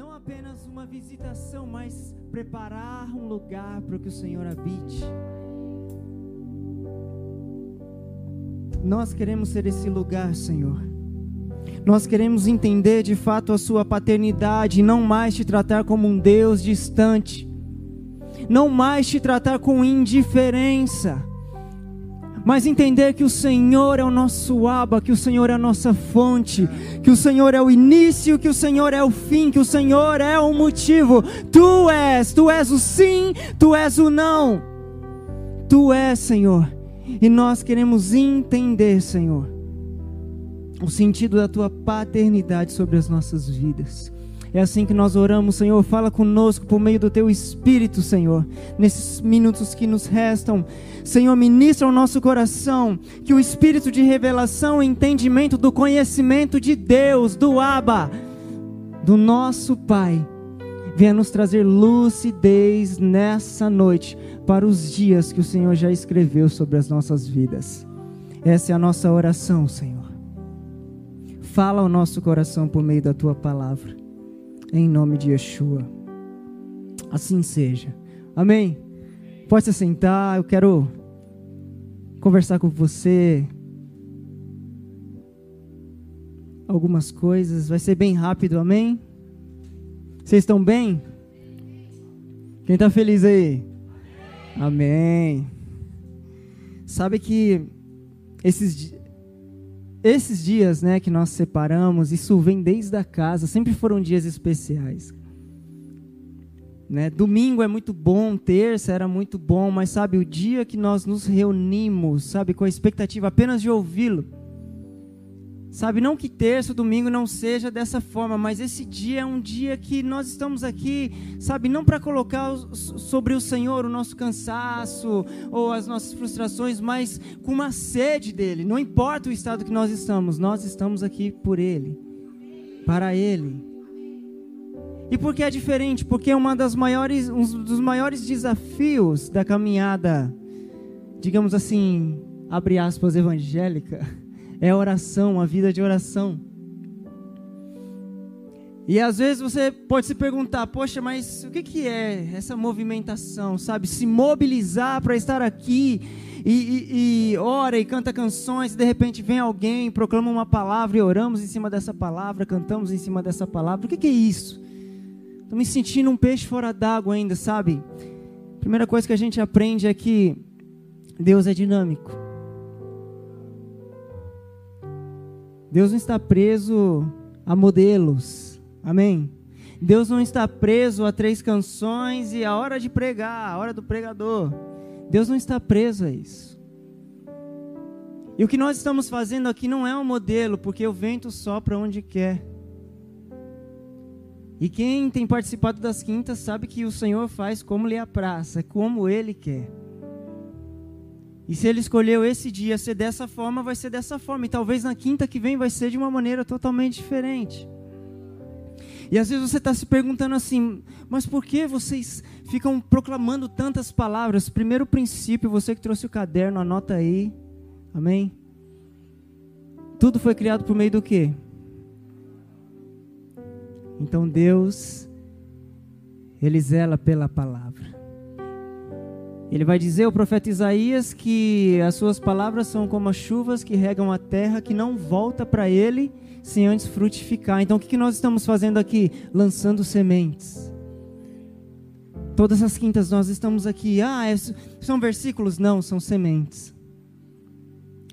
Não apenas uma visitação, mas preparar um lugar para que o Senhor habite. Nós queremos ser esse lugar, Senhor. Nós queremos entender de fato a Sua paternidade não mais te tratar como um Deus distante, não mais te tratar com indiferença, mas entender que o Senhor é o nosso aba, que o Senhor é a nossa fonte, que o Senhor é o início, que o Senhor é o fim, que o Senhor é o motivo. Tu és, tu és o sim, tu és o não. Tu és, Senhor. E nós queremos entender, Senhor, o sentido da tua paternidade sobre as nossas vidas. É assim que nós oramos, Senhor. Fala conosco por meio do teu Espírito, Senhor, nesses minutos que nos restam. Senhor, ministra ao nosso coração que o Espírito de revelação e entendimento do conhecimento de Deus, do Abba, do nosso Pai, venha nos trazer lucidez nessa noite para os dias que o Senhor já escreveu sobre as nossas vidas. Essa é a nossa oração, Senhor. Fala ao nosso coração por meio da tua palavra em nome de Yeshua. Assim seja. Amém? Pode se sentar, eu quero conversar com você. Algumas coisas, vai ser bem rápido, amém? Vocês estão bem? Quem está feliz aí? Amém. Sabe que esses esses dias, né, que nós separamos, isso vem desde a casa, sempre foram dias especiais. Né? Domingo é muito bom, terça era muito bom, mas sabe, o dia que nós nos reunimos, sabe, com a expectativa apenas de ouvi-lo, Sabe, não que terça, domingo não seja dessa forma, mas esse dia é um dia que nós estamos aqui, sabe, não para colocar sobre o Senhor o nosso cansaço ou as nossas frustrações, mas com uma sede dele. Não importa o estado que nós estamos, nós estamos aqui por ele, para ele. E por que é diferente? Porque é uma das maiores, um dos maiores desafios da caminhada, digamos assim, abre aspas, evangélica é a oração, a vida de oração. E às vezes você pode se perguntar, poxa, mas o que, que é essa movimentação, sabe? Se mobilizar para estar aqui e, e, e, ora e canta canções, e de repente vem alguém, proclama uma palavra e oramos em cima dessa palavra, cantamos em cima dessa palavra. O que, que é isso? Estou me sentindo um peixe fora d'água ainda, sabe? Primeira coisa que a gente aprende é que Deus é dinâmico. Deus não está preso a modelos. Amém? Deus não está preso a três canções e a hora de pregar, a hora do pregador. Deus não está preso a isso. E o que nós estamos fazendo aqui não é um modelo, porque o vento sopra onde quer. E quem tem participado das quintas sabe que o Senhor faz como lhe apraz, como Ele quer. E se ele escolheu esse dia ser dessa forma, vai ser dessa forma. E talvez na quinta que vem vai ser de uma maneira totalmente diferente. E às vezes você está se perguntando assim, mas por que vocês ficam proclamando tantas palavras? Primeiro princípio, você que trouxe o caderno, anota aí. Amém? Tudo foi criado por meio do quê? Então Deus, Ele zela pela palavra. Ele vai dizer ao profeta Isaías que as suas palavras são como as chuvas que regam a terra, que não volta para ele sem antes frutificar. Então o que nós estamos fazendo aqui? Lançando sementes. Todas as quintas nós estamos aqui. Ah, é são versículos? Não, são sementes.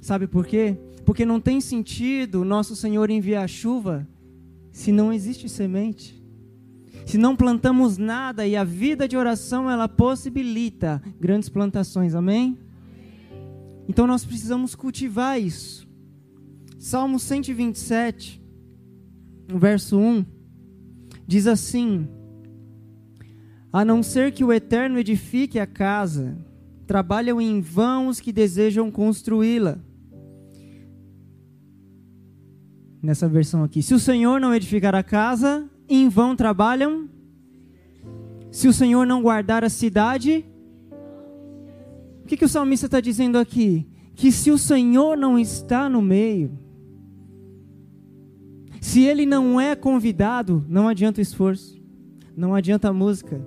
Sabe por quê? Porque não tem sentido nosso Senhor enviar chuva se não existe semente se não plantamos nada e a vida de oração ela possibilita grandes plantações, amém? Então nós precisamos cultivar isso. Salmo 127, verso 1, diz assim: A não ser que o Eterno edifique a casa, trabalham em vão os que desejam construí-la. Nessa versão aqui, se o Senhor não edificar a casa, em vão trabalham? Se o Senhor não guardar a cidade, o que, que o salmista está dizendo aqui? Que se o Senhor não está no meio, Se ele não é convidado, não adianta o esforço, não adianta a música,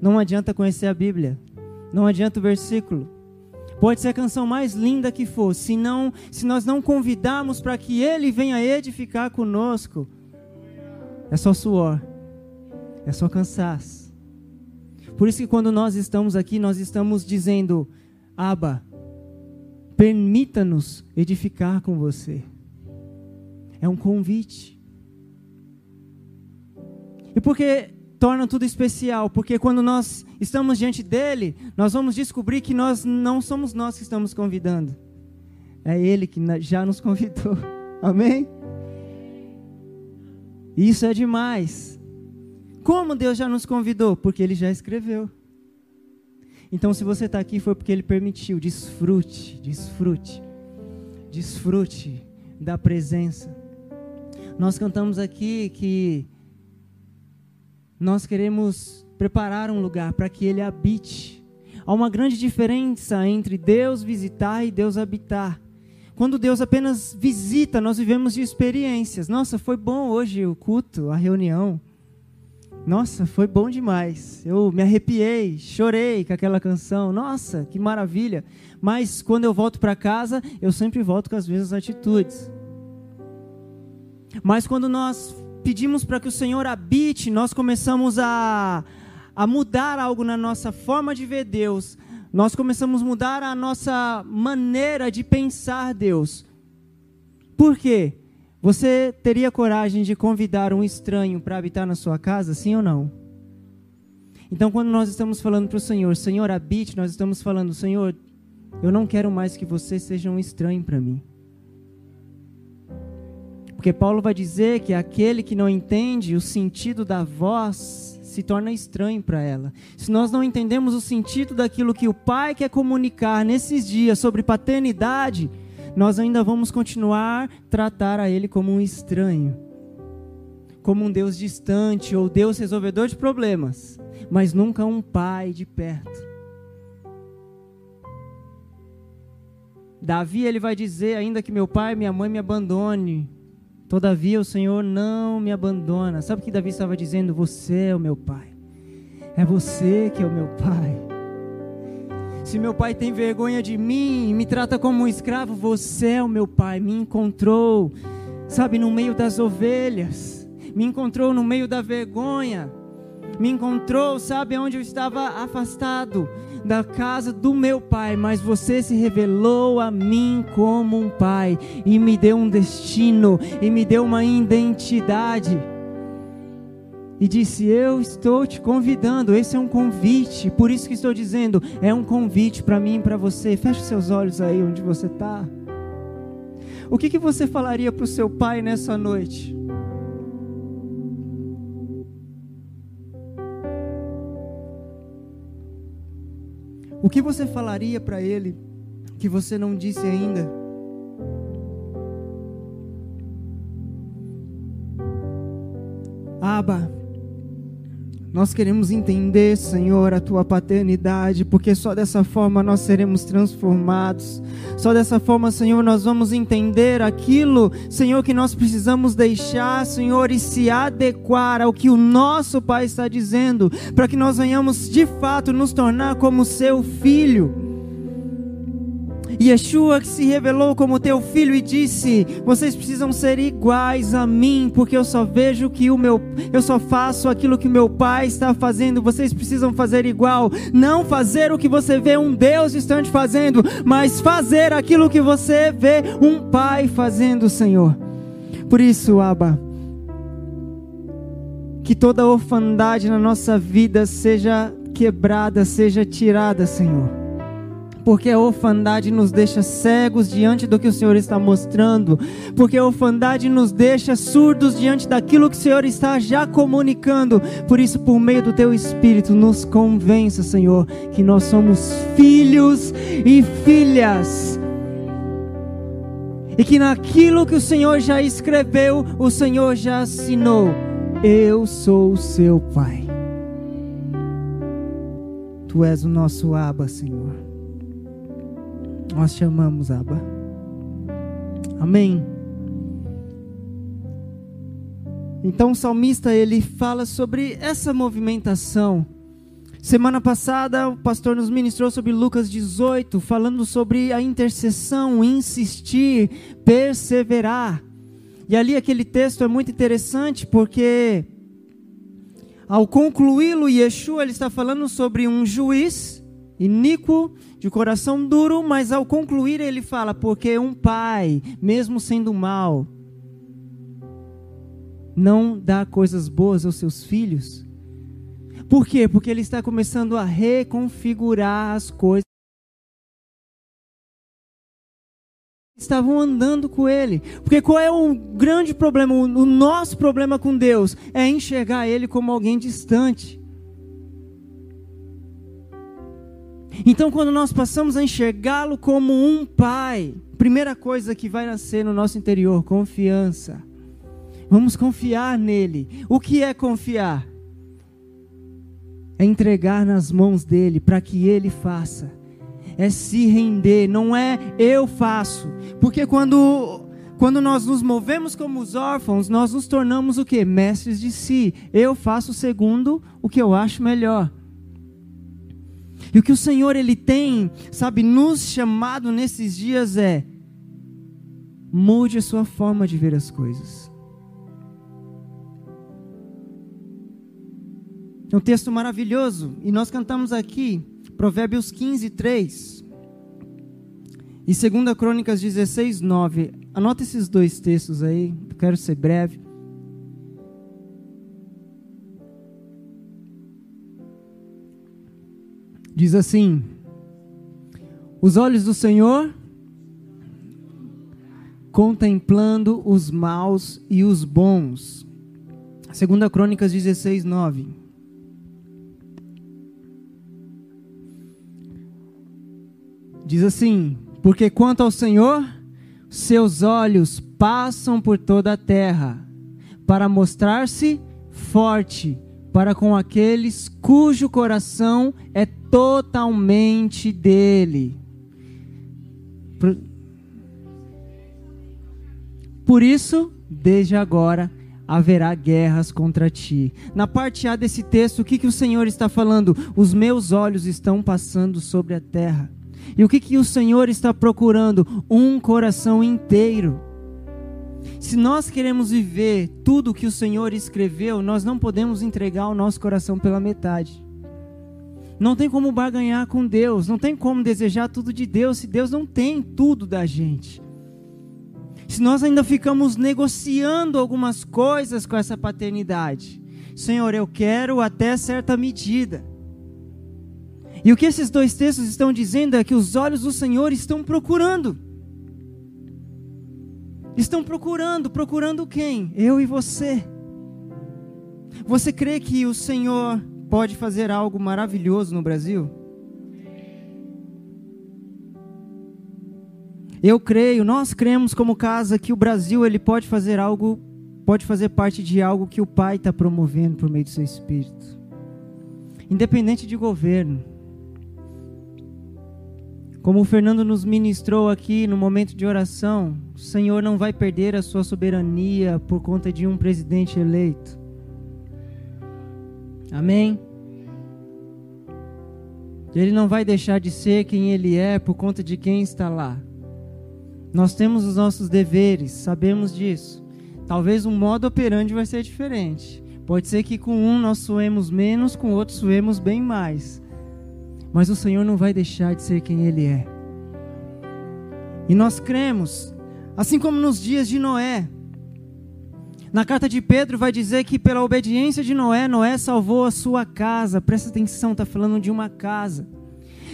não adianta conhecer a Bíblia, não adianta o versículo. Pode ser a canção mais linda que for, se, não, se nós não convidarmos para que ele venha edificar conosco, é só suor, é só cansaço. Por isso que quando nós estamos aqui, nós estamos dizendo: Aba, permita-nos edificar com você. É um convite. E por que torna tudo especial? Porque quando nós estamos diante dele, nós vamos descobrir que nós não somos nós que estamos convidando. É ele que já nos convidou. Amém? Isso é demais. Como Deus já nos convidou? Porque Ele já escreveu. Então, se você está aqui, foi porque Ele permitiu. Desfrute, desfrute, desfrute da presença. Nós cantamos aqui que nós queremos preparar um lugar para que Ele habite. Há uma grande diferença entre Deus visitar e Deus habitar. Quando Deus apenas visita, nós vivemos de experiências. Nossa, foi bom hoje o culto, a reunião. Nossa, foi bom demais. Eu me arrepiei, chorei com aquela canção. Nossa, que maravilha. Mas quando eu volto para casa, eu sempre volto com as mesmas atitudes. Mas quando nós pedimos para que o Senhor habite, nós começamos a, a mudar algo na nossa forma de ver Deus, nós começamos a mudar a nossa maneira de pensar Deus. Por quê? Você teria coragem de convidar um estranho para habitar na sua casa, sim ou não? Então, quando nós estamos falando para o Senhor, Senhor, habite, nós estamos falando, Senhor, eu não quero mais que você seja um estranho para mim. Porque Paulo vai dizer que aquele que não entende o sentido da voz se torna estranho para ela. Se nós não entendemos o sentido daquilo que o Pai quer comunicar nesses dias sobre paternidade, nós ainda vamos continuar tratar a Ele como um estranho, como um Deus distante ou Deus resolvedor de problemas, mas nunca um Pai de perto. Davi ele vai dizer ainda que meu pai e minha mãe me abandone, Todavia o Senhor não me abandona. Sabe o que Davi estava dizendo? Você é o meu pai. É você que é o meu pai. Se meu pai tem vergonha de mim e me trata como um escravo, você é o meu pai. Me encontrou, sabe, no meio das ovelhas. Me encontrou no meio da vergonha. Me encontrou, sabe, onde eu estava afastado da casa do meu pai, mas você se revelou a mim como um pai e me deu um destino e me deu uma identidade. E disse: Eu estou te convidando. Esse é um convite. Por isso que estou dizendo: é um convite para mim e para você. Feche seus olhos aí onde você está. O que, que você falaria para o seu pai nessa noite? O que você falaria para ele que você não disse ainda? Aba, nós queremos entender, Senhor, a tua paternidade, porque só dessa forma nós seremos transformados. Só dessa forma, Senhor, nós vamos entender aquilo, Senhor, que nós precisamos deixar, Senhor, e se adequar ao que o nosso Pai está dizendo, para que nós venhamos de fato nos tornar como seu filho. Yeshua que se revelou como teu filho e disse: "Vocês precisam ser iguais a mim, porque eu só vejo que o meu eu só faço aquilo que meu pai está fazendo. Vocês precisam fazer igual, não fazer o que você vê um Deus distante fazendo, mas fazer aquilo que você vê um pai fazendo, Senhor. Por isso, Abba, que toda orfandade na nossa vida seja quebrada, seja tirada, Senhor porque a orfandade nos deixa cegos diante do que o Senhor está mostrando, porque a orfandade nos deixa surdos diante daquilo que o Senhor está já comunicando. Por isso, por meio do teu Espírito, nos convença, Senhor, que nós somos filhos e filhas. E que naquilo que o Senhor já escreveu, o Senhor já assinou. Eu sou o seu Pai. Tu és o nosso Aba, Senhor. Nós te amamos, Abba. Amém. Então o salmista ele fala sobre essa movimentação. Semana passada o pastor nos ministrou sobre Lucas 18, falando sobre a intercessão, insistir, perseverar. E ali aquele texto é muito interessante porque ao concluí-lo, Yeshua ele está falando sobre um juiz iníquo, de coração duro, mas ao concluir ele fala: porque um pai, mesmo sendo mal, não dá coisas boas aos seus filhos. Por quê? Porque ele está começando a reconfigurar as coisas. Estavam andando com ele. Porque qual é o grande problema? O nosso problema com Deus é enxergar ele como alguém distante. Então, quando nós passamos a enxergá-lo como um pai, primeira coisa que vai nascer no nosso interior, confiança. Vamos confiar nele. O que é confiar? É entregar nas mãos dele para que ele faça. É se render, não é eu faço. Porque quando quando nós nos movemos como os órfãos, nós nos tornamos o que? Mestres de si. Eu faço segundo o que eu acho melhor. E o que o Senhor ele tem, sabe, nos chamado nesses dias é mude a sua forma de ver as coisas. É um texto maravilhoso e nós cantamos aqui Provérbios 15, 3 e 2 Crônicas 16, 9. Anota esses dois textos aí, eu quero ser breve. Diz assim: Os olhos do Senhor contemplando os maus e os bons. Segunda Crônicas 16, 9. Diz assim: Porque quanto ao Senhor, seus olhos passam por toda a terra, para mostrar-se forte para com aqueles cujo coração é totalmente dele. Por isso, desde agora haverá guerras contra ti. Na parte A desse texto, o que, que o Senhor está falando? Os meus olhos estão passando sobre a terra. E o que, que o Senhor está procurando? Um coração inteiro. Se nós queremos viver tudo o que o Senhor escreveu, nós não podemos entregar o nosso coração pela metade. Não tem como barganhar com Deus, não tem como desejar tudo de Deus se Deus não tem tudo da gente. Se nós ainda ficamos negociando algumas coisas com essa paternidade, Senhor, eu quero até certa medida. E o que esses dois textos estão dizendo é que os olhos do Senhor estão procurando. Estão procurando, procurando quem? Eu e você. Você crê que o Senhor pode fazer algo maravilhoso no Brasil? Eu creio, nós cremos como casa que o Brasil ele pode fazer algo, pode fazer parte de algo que o Pai está promovendo por meio do seu Espírito, independente de governo. Como o Fernando nos ministrou aqui no momento de oração, o Senhor não vai perder a sua soberania por conta de um presidente eleito. Amém? Ele não vai deixar de ser quem ele é por conta de quem está lá. Nós temos os nossos deveres, sabemos disso. Talvez o modo operante vai ser diferente. Pode ser que com um nós suemos menos, com outro suemos bem mais. Mas o Senhor não vai deixar de ser quem ele é. E nós cremos, assim como nos dias de Noé, na carta de Pedro vai dizer que pela obediência de Noé, Noé salvou a sua casa. Presta atenção, está falando de uma casa.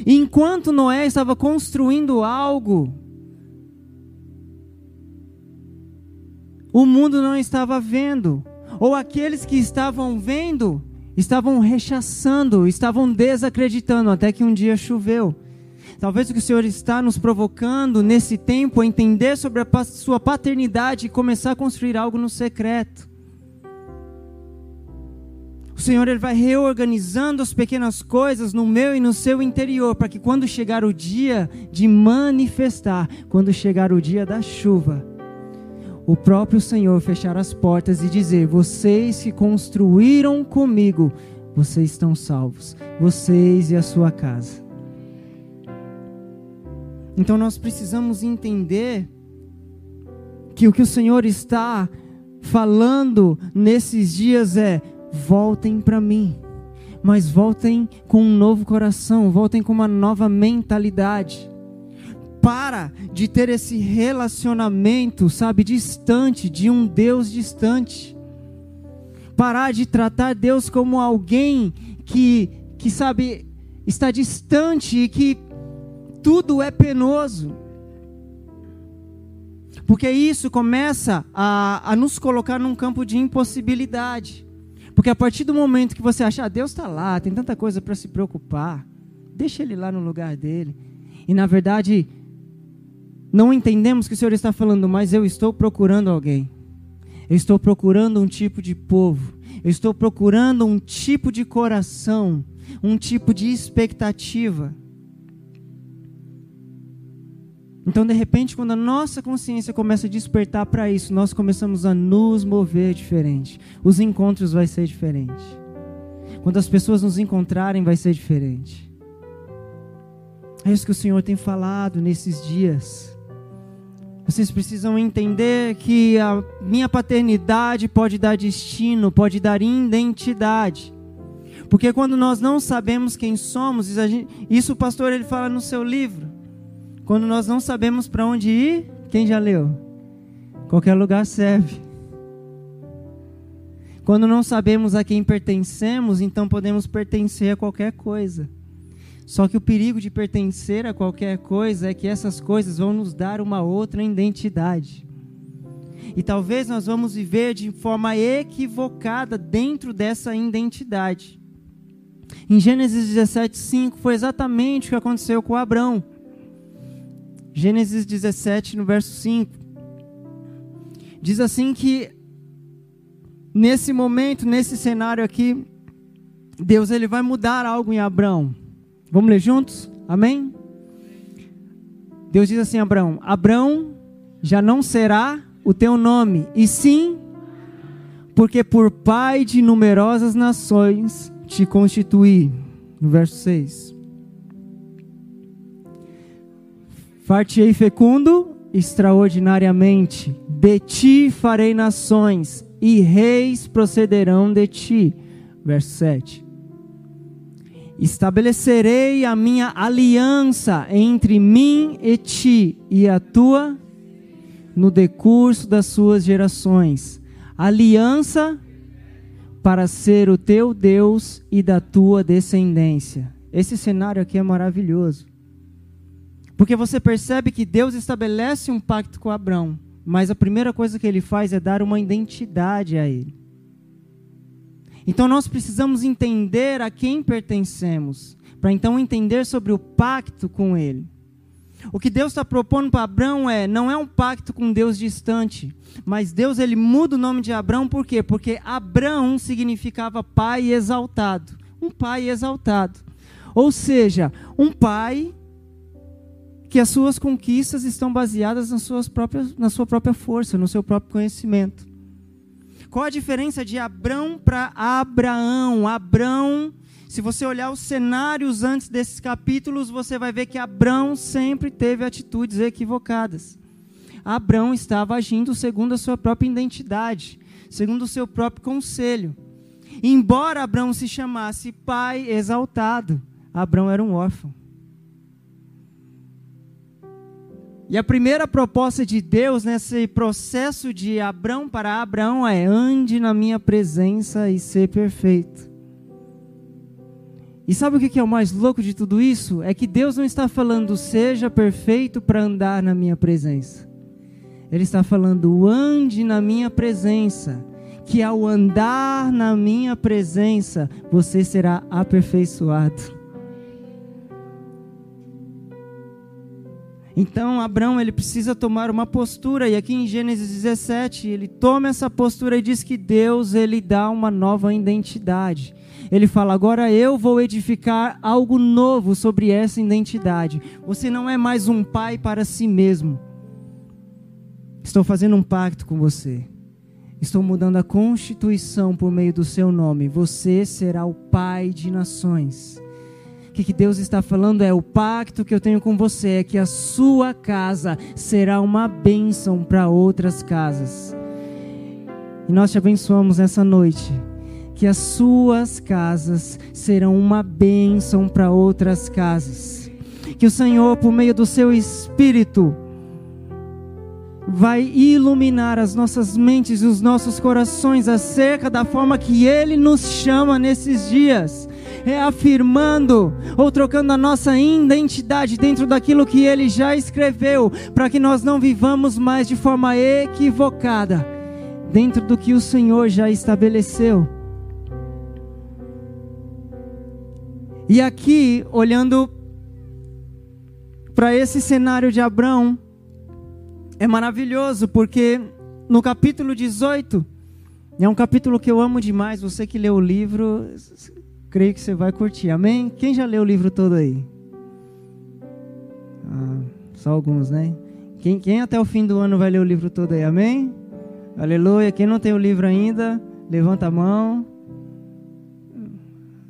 E enquanto Noé estava construindo algo, o mundo não estava vendo, ou aqueles que estavam vendo estavam rechaçando, estavam desacreditando, até que um dia choveu. Talvez o que o Senhor está nos provocando nesse tempo é entender sobre a sua paternidade e começar a construir algo no secreto. O Senhor ele vai reorganizando as pequenas coisas no meu e no seu interior, para que quando chegar o dia de manifestar, quando chegar o dia da chuva, o próprio Senhor fechar as portas e dizer: Vocês que construíram comigo, vocês estão salvos, vocês e a sua casa. Então nós precisamos entender que o que o Senhor está falando nesses dias é: voltem para mim, mas voltem com um novo coração, voltem com uma nova mentalidade para de ter esse relacionamento, sabe, distante, de um Deus distante. Parar de tratar Deus como alguém que, que sabe, está distante e que tudo é penoso. Porque isso começa a, a nos colocar num campo de impossibilidade. Porque a partir do momento que você achar, ah, Deus está lá, tem tanta coisa para se preocupar, deixa Ele lá no lugar dele. E na verdade, não entendemos que o Senhor está falando, mas eu estou procurando alguém. Eu estou procurando um tipo de povo. Eu estou procurando um tipo de coração, um tipo de expectativa. Então, de repente, quando a nossa consciência começa a despertar para isso, nós começamos a nos mover diferente. Os encontros vai ser diferente. Quando as pessoas nos encontrarem, vai ser diferente. É isso que o Senhor tem falado nesses dias. Vocês precisam entender que a minha paternidade pode dar destino, pode dar identidade. Porque quando nós não sabemos quem somos, isso o pastor ele fala no seu livro. Quando nós não sabemos para onde ir, quem já leu? Qualquer lugar serve. Quando não sabemos a quem pertencemos, então podemos pertencer a qualquer coisa. Só que o perigo de pertencer a qualquer coisa é que essas coisas vão nos dar uma outra identidade. E talvez nós vamos viver de forma equivocada dentro dessa identidade. Em Gênesis 17, 5 foi exatamente o que aconteceu com Abraão. Gênesis 17, no verso 5. Diz assim que nesse momento, nesse cenário aqui, Deus ele vai mudar algo em Abraão. Vamos ler juntos? Amém? Deus diz assim a Abraão: Abraão já não será o teu nome, e sim, porque por pai de numerosas nações te constituí. No verso 6. Fartei fecundo extraordinariamente, de ti farei nações, e reis procederão de ti. Verso 7. Estabelecerei a minha aliança entre mim e ti e a tua no decurso das suas gerações. Aliança para ser o teu Deus e da tua descendência. Esse cenário aqui é maravilhoso. Porque você percebe que Deus estabelece um pacto com Abraão, mas a primeira coisa que ele faz é dar uma identidade a ele. Então nós precisamos entender a quem pertencemos, para então entender sobre o pacto com Ele. O que Deus está propondo para Abraão é, não é um pacto com Deus distante, mas Deus ele muda o nome de Abraão por quê? Porque Abraão significava pai exaltado, um pai exaltado. Ou seja, um pai que as suas conquistas estão baseadas nas suas próprias, na sua própria força, no seu próprio conhecimento. Qual a diferença de Abrão para Abraão? Abrão, se você olhar os cenários antes desses capítulos, você vai ver que Abrão sempre teve atitudes equivocadas. Abrão estava agindo segundo a sua própria identidade, segundo o seu próprio conselho. Embora Abrão se chamasse pai exaltado, Abrão era um órfão. E a primeira proposta de Deus nesse processo de Abraão para Abraão é: ande na minha presença e ser perfeito. E sabe o que é o mais louco de tudo isso? É que Deus não está falando seja perfeito para andar na minha presença. Ele está falando ande na minha presença, que ao andar na minha presença você será aperfeiçoado. Então Abraão ele precisa tomar uma postura e aqui em Gênesis 17 ele toma essa postura e diz que Deus ele dá uma nova identidade. Ele fala: agora eu vou edificar algo novo sobre essa identidade. Você não é mais um pai para si mesmo. Estou fazendo um pacto com você. Estou mudando a constituição por meio do seu nome. Você será o pai de nações. Que, que Deus está falando é: o pacto que eu tenho com você é que a sua casa será uma bênção para outras casas. E nós te abençoamos nessa noite. Que as suas casas serão uma bênção para outras casas. Que o Senhor, por meio do seu Espírito, vai iluminar as nossas mentes e os nossos corações acerca da forma que Ele nos chama nesses dias, reafirmando ou trocando a nossa identidade dentro daquilo que Ele já escreveu, para que nós não vivamos mais de forma equivocada, dentro do que o Senhor já estabeleceu. E aqui, olhando para esse cenário de Abraão, é maravilhoso porque no capítulo 18, é um capítulo que eu amo demais. Você que leu o livro, creio que você vai curtir. Amém? Quem já leu o livro todo aí? Ah, só alguns, né? Quem, quem até o fim do ano vai ler o livro todo aí? Amém? Aleluia. Quem não tem o livro ainda, levanta a mão.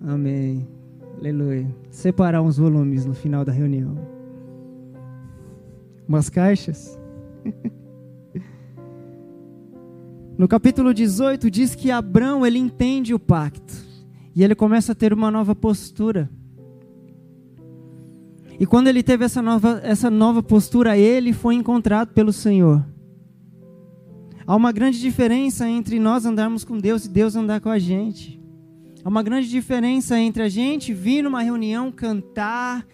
Amém. Aleluia. Separar uns volumes no final da reunião. Umas caixas. No capítulo 18 diz que Abraão ele entende o pacto e ele começa a ter uma nova postura. E quando ele teve essa nova, essa nova postura, ele foi encontrado pelo Senhor. Há uma grande diferença entre nós andarmos com Deus e Deus andar com a gente. Há uma grande diferença entre a gente vir numa reunião, cantar,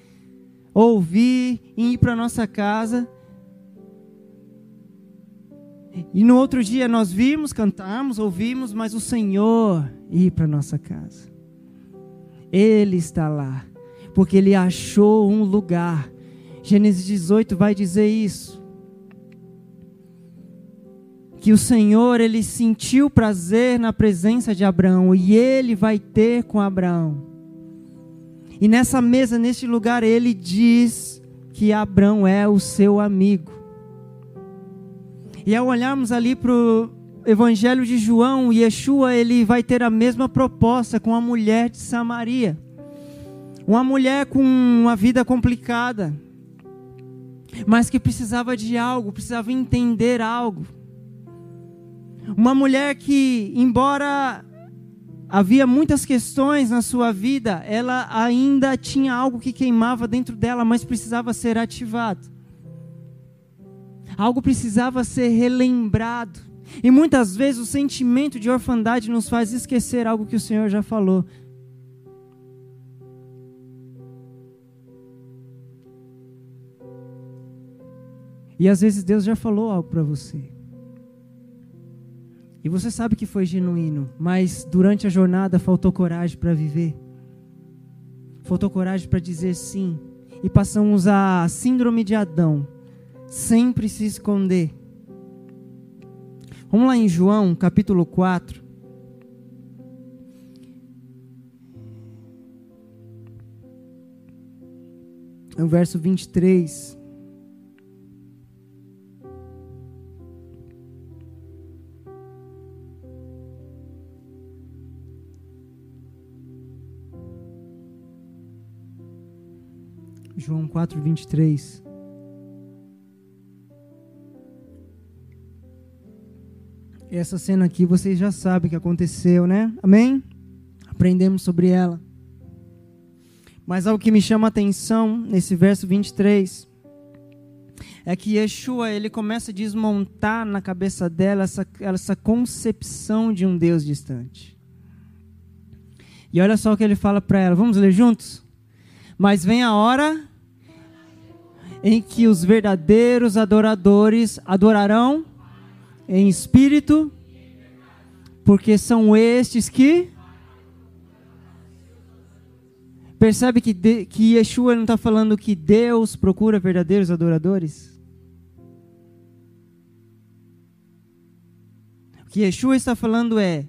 ouvir e ir para nossa casa e no outro dia nós vimos, cantamos, ouvimos, mas o Senhor ir para nossa casa. Ele está lá, porque ele achou um lugar. Gênesis 18 vai dizer isso. Que o Senhor ele sentiu prazer na presença de Abraão e ele vai ter com Abraão. E nessa mesa, neste lugar, ele diz que Abraão é o seu amigo. E ao olharmos ali para Evangelho de João, Yeshua ele vai ter a mesma proposta com a mulher de Samaria. Uma mulher com uma vida complicada, mas que precisava de algo, precisava entender algo. Uma mulher que, embora havia muitas questões na sua vida, ela ainda tinha algo que queimava dentro dela, mas precisava ser ativado. Algo precisava ser relembrado. E muitas vezes o sentimento de orfandade nos faz esquecer algo que o Senhor já falou. E às vezes Deus já falou algo para você. E você sabe que foi genuíno, mas durante a jornada faltou coragem para viver. Faltou coragem para dizer sim. E passamos a síndrome de Adão sempre se esconder. Vamos lá em João, capítulo 4. O verso 23. João 4, 23. Essa cena aqui vocês já sabem que aconteceu, né? Amém? Aprendemos sobre ela. Mas algo que me chama a atenção nesse verso 23 é que Yeshua ele começa a desmontar na cabeça dela essa, essa concepção de um Deus distante. E olha só o que ele fala para ela. Vamos ler juntos? Mas vem a hora em que os verdadeiros adoradores adorarão em espírito, porque são estes que. Percebe que, de, que Yeshua não está falando que Deus procura verdadeiros adoradores? O que Yeshua está falando é: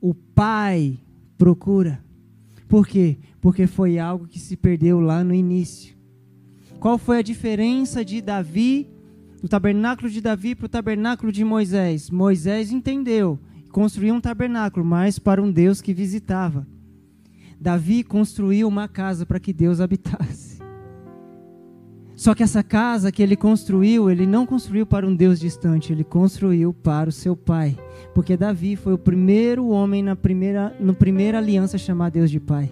o Pai procura. Por quê? Porque foi algo que se perdeu lá no início. Qual foi a diferença de Davi do tabernáculo de Davi para o tabernáculo de Moisés. Moisés entendeu, construiu um tabernáculo, mas para um Deus que visitava. Davi construiu uma casa para que Deus habitasse. Só que essa casa que ele construiu, ele não construiu para um Deus distante, ele construiu para o seu pai. Porque Davi foi o primeiro homem na primeira, na primeira aliança a chamar Deus de pai.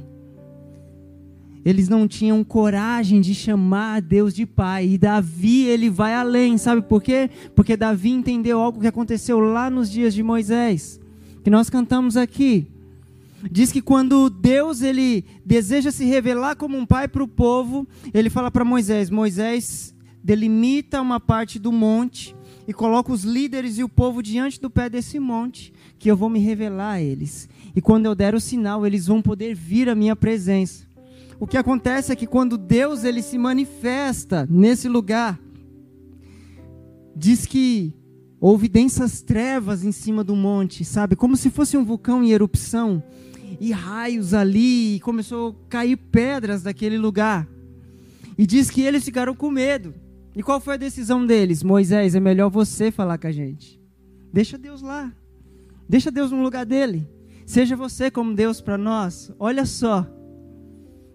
Eles não tinham coragem de chamar Deus de pai. E Davi, ele vai além, sabe por quê? Porque Davi entendeu algo que aconteceu lá nos dias de Moisés, que nós cantamos aqui. Diz que quando Deus ele deseja se revelar como um pai para o povo, ele fala para Moisés: Moisés delimita uma parte do monte e coloca os líderes e o povo diante do pé desse monte, que eu vou me revelar a eles. E quando eu der o sinal, eles vão poder vir à minha presença. O que acontece é que quando Deus ele se manifesta nesse lugar, diz que houve densas trevas em cima do monte, sabe? Como se fosse um vulcão em erupção e raios ali, e começou a cair pedras daquele lugar. E diz que eles ficaram com medo. E qual foi a decisão deles? Moisés, é melhor você falar com a gente. Deixa Deus lá. Deixa Deus no lugar dele. Seja você como Deus para nós. Olha só.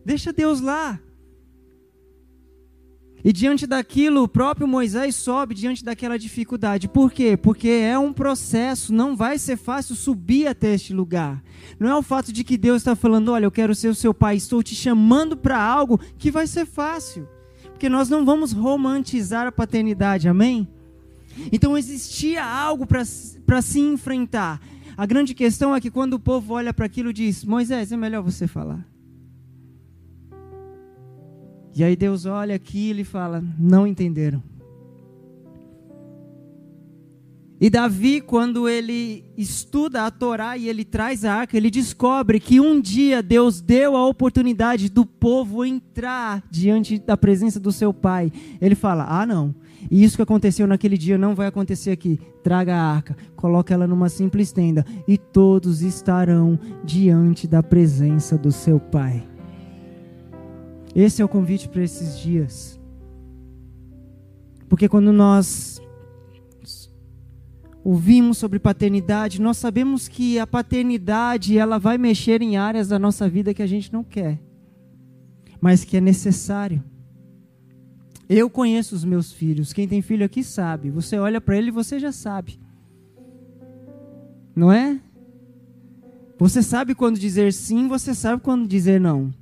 Deixa Deus lá. E diante daquilo, o próprio Moisés sobe diante daquela dificuldade. Por quê? Porque é um processo, não vai ser fácil subir até este lugar. Não é o fato de que Deus está falando: olha, eu quero ser o seu pai, estou te chamando para algo que vai ser fácil. Porque nós não vamos romantizar a paternidade, amém? Então existia algo para se enfrentar. A grande questão é que quando o povo olha para aquilo, diz: Moisés, é melhor você falar. E aí Deus olha aqui e fala: não entenderam. E Davi, quando ele estuda a Torá e ele traz a arca, ele descobre que um dia Deus deu a oportunidade do povo entrar diante da presença do seu pai. Ele fala: Ah, não. E isso que aconteceu naquele dia não vai acontecer aqui. Traga a arca, coloque ela numa simples tenda e todos estarão diante da presença do seu pai. Esse é o convite para esses dias. Porque quando nós ouvimos sobre paternidade, nós sabemos que a paternidade ela vai mexer em áreas da nossa vida que a gente não quer, mas que é necessário. Eu conheço os meus filhos. Quem tem filho aqui sabe. Você olha para ele e você já sabe. Não é? Você sabe quando dizer sim, você sabe quando dizer não.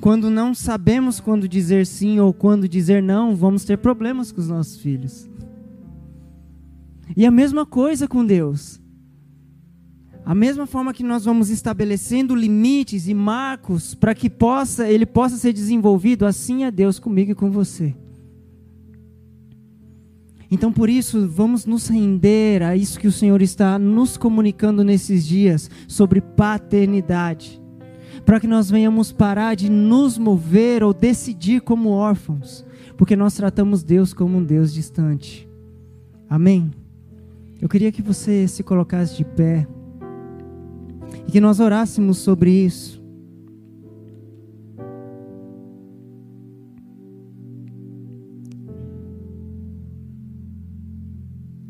Quando não sabemos quando dizer sim ou quando dizer não, vamos ter problemas com os nossos filhos. E a mesma coisa com Deus. A mesma forma que nós vamos estabelecendo limites e marcos para que possa, ele possa ser desenvolvido, assim é Deus comigo e com você. Então, por isso, vamos nos render a isso que o Senhor está nos comunicando nesses dias sobre paternidade para que nós venhamos parar de nos mover ou decidir como órfãos, porque nós tratamos Deus como um Deus distante. Amém? Eu queria que você se colocasse de pé e que nós orássemos sobre isso.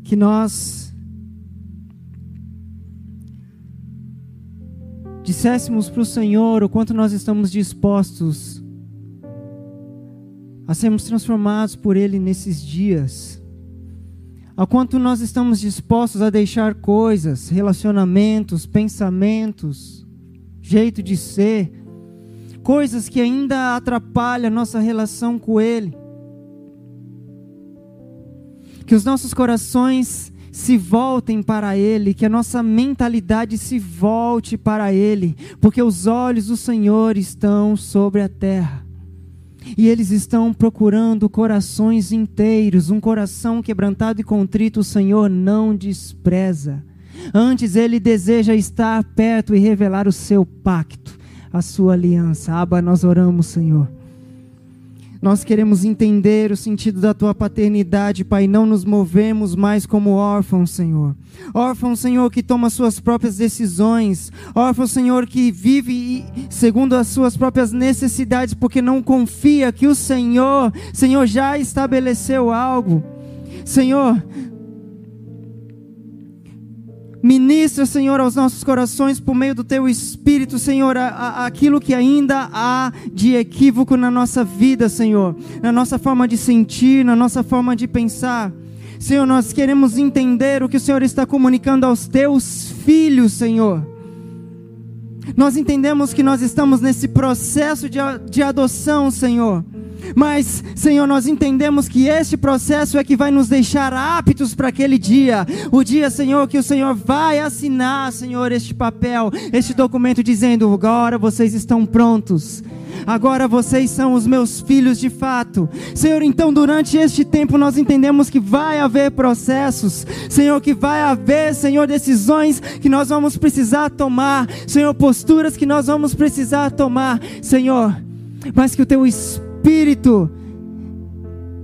Que nós disséssemos para o Senhor o quanto nós estamos dispostos a sermos transformados por Ele nesses dias, ao quanto nós estamos dispostos a deixar coisas, relacionamentos, pensamentos, jeito de ser, coisas que ainda atrapalham nossa relação com Ele. Que os nossos corações se voltem para Ele, que a nossa mentalidade se volte para Ele, porque os olhos do Senhor estão sobre a terra. E eles estão procurando corações inteiros, um coração quebrantado e contrito, o Senhor não despreza. Antes, Ele deseja estar perto e revelar o seu pacto, a sua aliança. Aba, nós oramos, Senhor nós queremos entender o sentido da tua paternidade, Pai. Não nos movemos mais como órfãos, Senhor. Órfão, Senhor, que toma suas próprias decisões. Órfão, Senhor, que vive segundo as suas próprias necessidades, porque não confia que o Senhor, Senhor, já estabeleceu algo. Senhor, Ministra, Senhor, aos nossos corações por meio do Teu Espírito, Senhor, a, a, aquilo que ainda há de equívoco na nossa vida, Senhor, na nossa forma de sentir, na nossa forma de pensar. Senhor, nós queremos entender o que o Senhor está comunicando aos Teus filhos, Senhor. Nós entendemos que nós estamos nesse processo de, de adoção, Senhor. Mas, Senhor, nós entendemos que este processo é que vai nos deixar aptos para aquele dia. O dia, Senhor, que o Senhor vai assinar, Senhor, este papel, este documento dizendo: agora vocês estão prontos. Agora vocês são os meus filhos de fato. Senhor, então durante este tempo nós entendemos que vai haver processos. Senhor, que vai haver, Senhor, decisões que nós vamos precisar tomar. Senhor, posturas que nós vamos precisar tomar. Senhor, mas que o teu Espírito Espírito,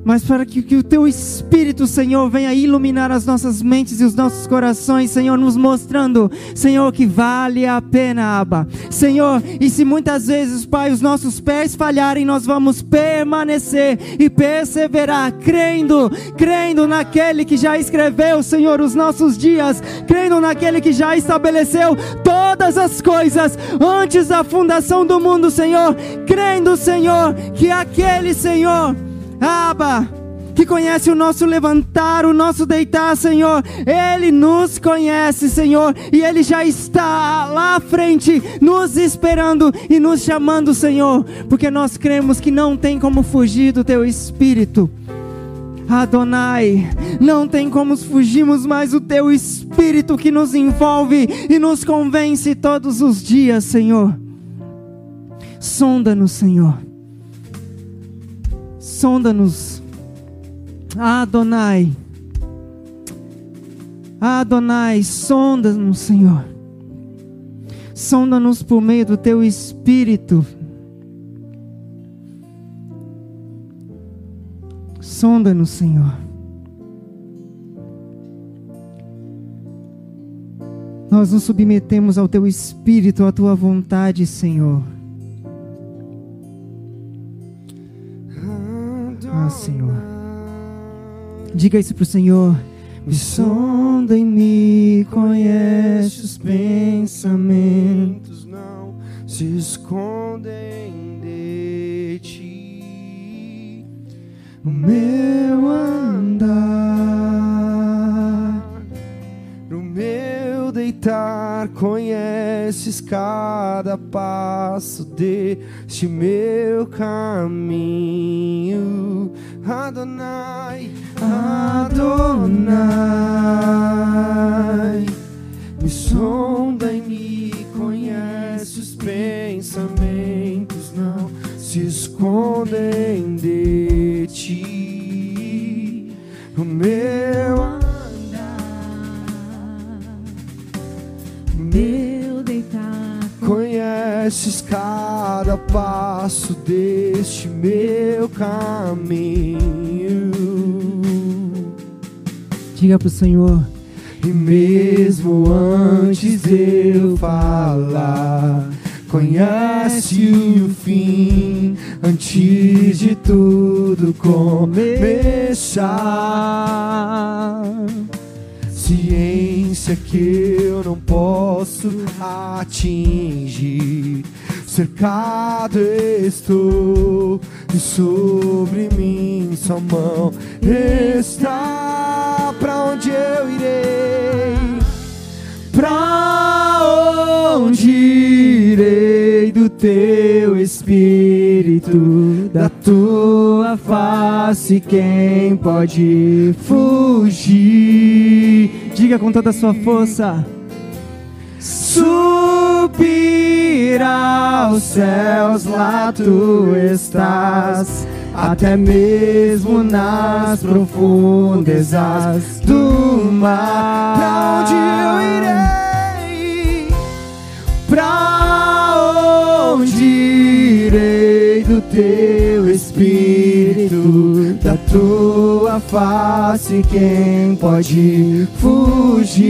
mas para que, que, o Teu Espírito, Senhor, venha iluminar as nossas mentes e os nossos corações, Senhor, nos mostrando, Senhor, que vale a pena, Abba. Senhor, e se muitas vezes, Pai, os nossos pés falharem, nós vamos permanecer e perseverar, crendo, crendo naquele que já escreveu, Senhor, os nossos dias, crendo naquele que já estabeleceu todas as coisas antes da fundação do mundo, Senhor, crendo, Senhor, que aquele, Senhor, Aba, que conhece o nosso levantar, o nosso deitar, Senhor. Ele nos conhece, Senhor, e Ele já está lá à frente, nos esperando e nos chamando, Senhor, porque nós cremos que não tem como fugir do Teu Espírito. Adonai, não tem como fugirmos mais do Teu Espírito que nos envolve e nos convence todos os dias, Senhor. Sonda-nos, Senhor sonda-nos. Adonai. Adonai, sonda-nos, Senhor. Sonda-nos por meio do teu espírito. Sonda-nos, Senhor. Nós nos submetemos ao teu espírito, à tua vontade, Senhor. Ah, Senhor. Diga isso para o Senhor. Me sonda e me conhece os pensamentos, não se escondem de ti. O meu andar, o meu deitar, conheces cada passo deste meu caminho Adonai, Adonai, me sonda e me conhece os pensamentos, não se escondem de ti. O meu cada passo deste meu caminho. Diga para o Senhor. E mesmo antes eu falar, conhece o fim antes de tudo começar. Ciência que eu não posso atingir cercado estou e sobre mim sua mão está. Para onde eu irei? Para onde irei do teu espírito? Da tua face quem pode fugir? Diga com toda a sua força subir aos céus, lá tu estás, até mesmo nas profundezas do mar. Pra onde eu irei? Pra onde irei do teu espírito, da tua face, quem pode fugir?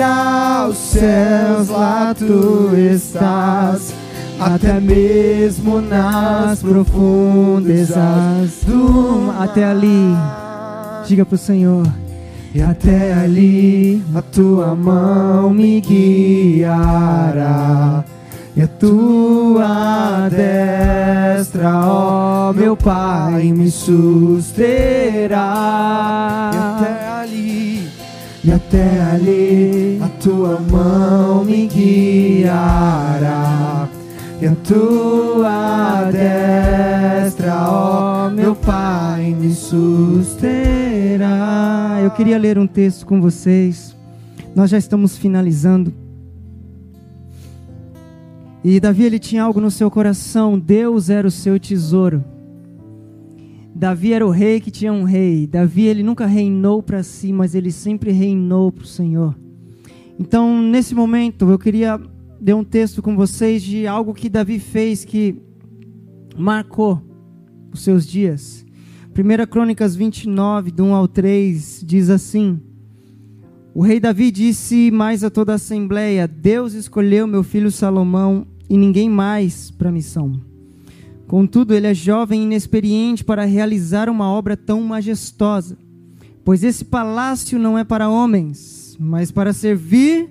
Aos céus, lá tu estás, até mesmo nas profundezas do até ali. Diga pro Senhor. E até ali a tua mão me guiará. E a tua destra, ó meu Pai, me susterá. E até ali, e até ali a tua mão me guiará. E a tua destra, ó meu Pai, me susterá. Eu queria ler um texto com vocês. Nós já estamos finalizando. E Davi ele tinha algo no seu coração, Deus era o seu tesouro. Davi era o rei que tinha um rei. Davi ele nunca reinou para si, mas ele sempre reinou para o Senhor. Então, nesse momento, eu queria ler um texto com vocês de algo que Davi fez que marcou os seus dias. 1 Crônicas 29, do 1 ao 3, diz assim: O rei Davi disse mais a toda a assembleia: Deus escolheu meu filho Salomão e ninguém mais para a missão. Contudo, ele é jovem e inexperiente para realizar uma obra tão majestosa, pois esse palácio não é para homens, mas para servir.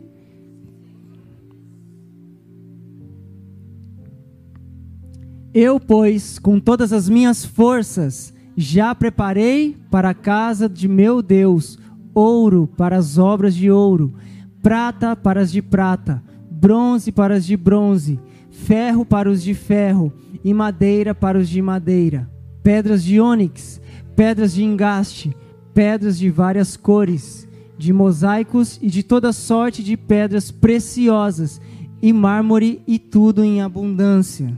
Eu, pois, com todas as minhas forças, já preparei para a casa de meu Deus ouro para as obras de ouro, prata para as de prata bronze para os de bronze, ferro para os de ferro e madeira para os de madeira, pedras de ônix, pedras de engaste, pedras de várias cores, de mosaicos e de toda sorte de pedras preciosas, e mármore e tudo em abundância.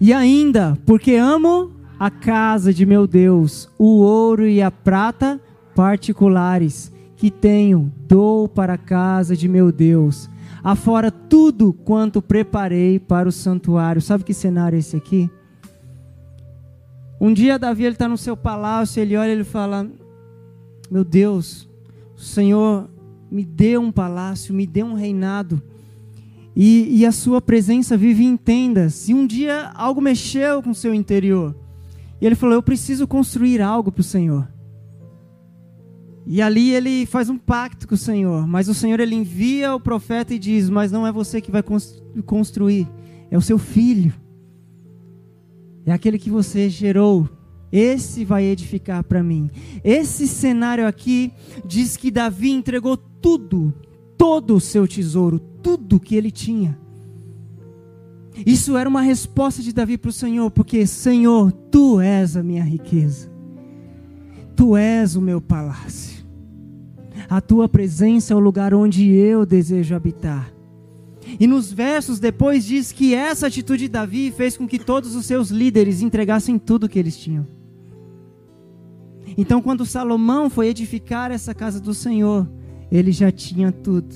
E ainda, porque amo a casa de meu Deus, o ouro e a prata particulares que tenho, dou para a casa de meu Deus. Afora tudo quanto preparei para o santuário. Sabe que cenário é esse aqui? Um dia Davi está no seu palácio, ele olha e ele fala: Meu Deus, o Senhor me deu um palácio, me deu um reinado. E, e a sua presença vive em tendas. E um dia algo mexeu com o seu interior. E ele falou: Eu preciso construir algo para o Senhor. E ali ele faz um pacto com o Senhor, mas o Senhor ele envia o profeta e diz: "Mas não é você que vai construir, é o seu filho. É aquele que você gerou. Esse vai edificar para mim." Esse cenário aqui diz que Davi entregou tudo, todo o seu tesouro, tudo que ele tinha. Isso era uma resposta de Davi para o Senhor, porque Senhor, tu és a minha riqueza. Tu és o meu palácio. A tua presença é o lugar onde eu desejo habitar. E nos versos depois diz que essa atitude de Davi fez com que todos os seus líderes entregassem tudo que eles tinham. Então, quando Salomão foi edificar essa casa do Senhor, ele já tinha tudo.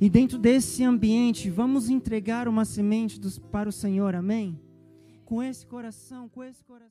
E dentro desse ambiente, vamos entregar uma semente dos, para o Senhor, amém? Com esse coração, com esse coração.